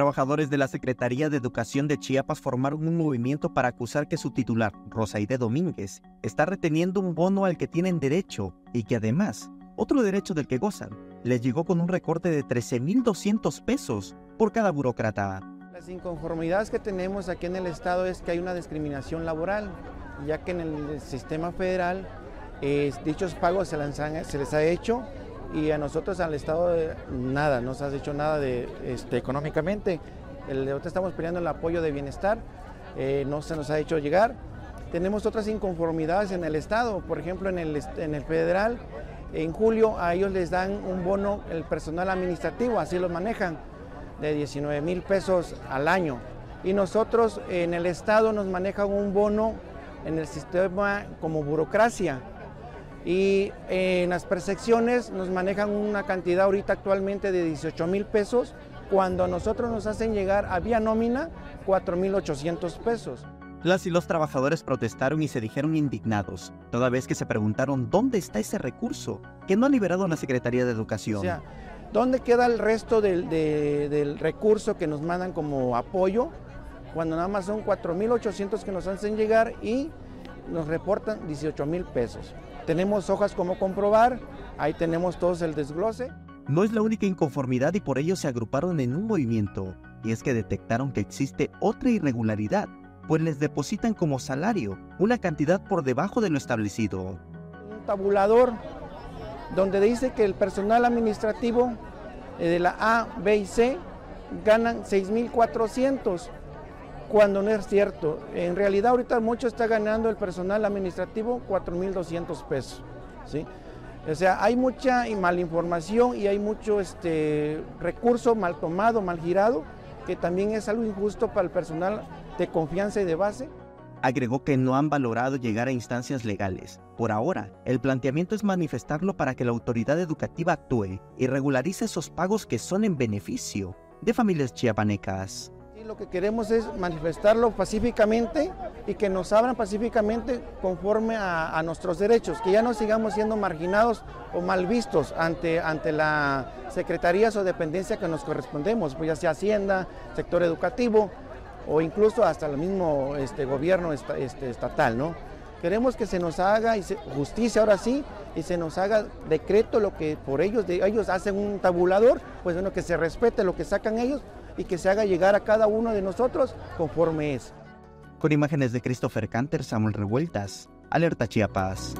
Trabajadores de la Secretaría de Educación de Chiapas formaron un movimiento para acusar que su titular, Rosaide Domínguez, está reteniendo un bono al que tienen derecho y que además, otro derecho del que gozan, les llegó con un recorte de 13.200 pesos por cada burócrata. Las inconformidades que tenemos aquí en el Estado es que hay una discriminación laboral, ya que en el sistema federal eh, dichos pagos se les, se les ha hecho y a nosotros al Estado nada, no se ha hecho nada de, este, económicamente. El, ahorita estamos peleando el apoyo de bienestar, eh, no se nos ha hecho llegar. Tenemos otras inconformidades en el Estado, por ejemplo en el, en el federal, en julio a ellos les dan un bono, el personal administrativo, así lo manejan, de 19 mil pesos al año. Y nosotros en el Estado nos manejan un bono en el sistema como burocracia, y en las percepciones nos manejan una cantidad ahorita actualmente de 18 mil pesos, cuando a nosotros nos hacen llegar a vía nómina 4 mil 800 pesos. Las y los trabajadores protestaron y se dijeron indignados, toda vez que se preguntaron dónde está ese recurso que no ha liberado la Secretaría de Educación. O sea, ¿dónde queda el resto del, del recurso que nos mandan como apoyo? Cuando nada más son 4.800 que nos hacen llegar y nos reportan 18 mil pesos. Tenemos hojas como comprobar, ahí tenemos todos el desglose. No es la única inconformidad y por ello se agruparon en un movimiento, y es que detectaron que existe otra irregularidad, pues les depositan como salario una cantidad por debajo de lo establecido. Un tabulador donde dice que el personal administrativo eh, de la A, B y C ganan 6.400 cuando no es cierto. En realidad ahorita mucho está ganando el personal administrativo 4.200 pesos. ¿sí? O sea, hay mucha malinformación y hay mucho este, recurso mal tomado, mal girado, que también es algo injusto para el personal de confianza y de base. Agregó que no han valorado llegar a instancias legales. Por ahora, el planteamiento es manifestarlo para que la autoridad educativa actúe y regularice esos pagos que son en beneficio de familias chiapanecas lo que queremos es manifestarlo pacíficamente y que nos abran pacíficamente conforme a, nuestros derechos, que ya no sigamos siendo marginados o mal vistos ante, ante la secretarías o dependencia que nos correspondemos, pues ya sea Hacienda, sector educativo o incluso hasta el mismo este, gobierno este, estatal, ¿no? Queremos que se nos haga justicia ahora sí y se nos haga decreto lo que por ellos, ellos hacen un tabulador, pues bueno, que se respete lo que sacan ellos y que se haga llegar a cada uno de nosotros conforme es. Con imágenes de Christopher Canter, Samuel Revueltas, Alerta Chiapas.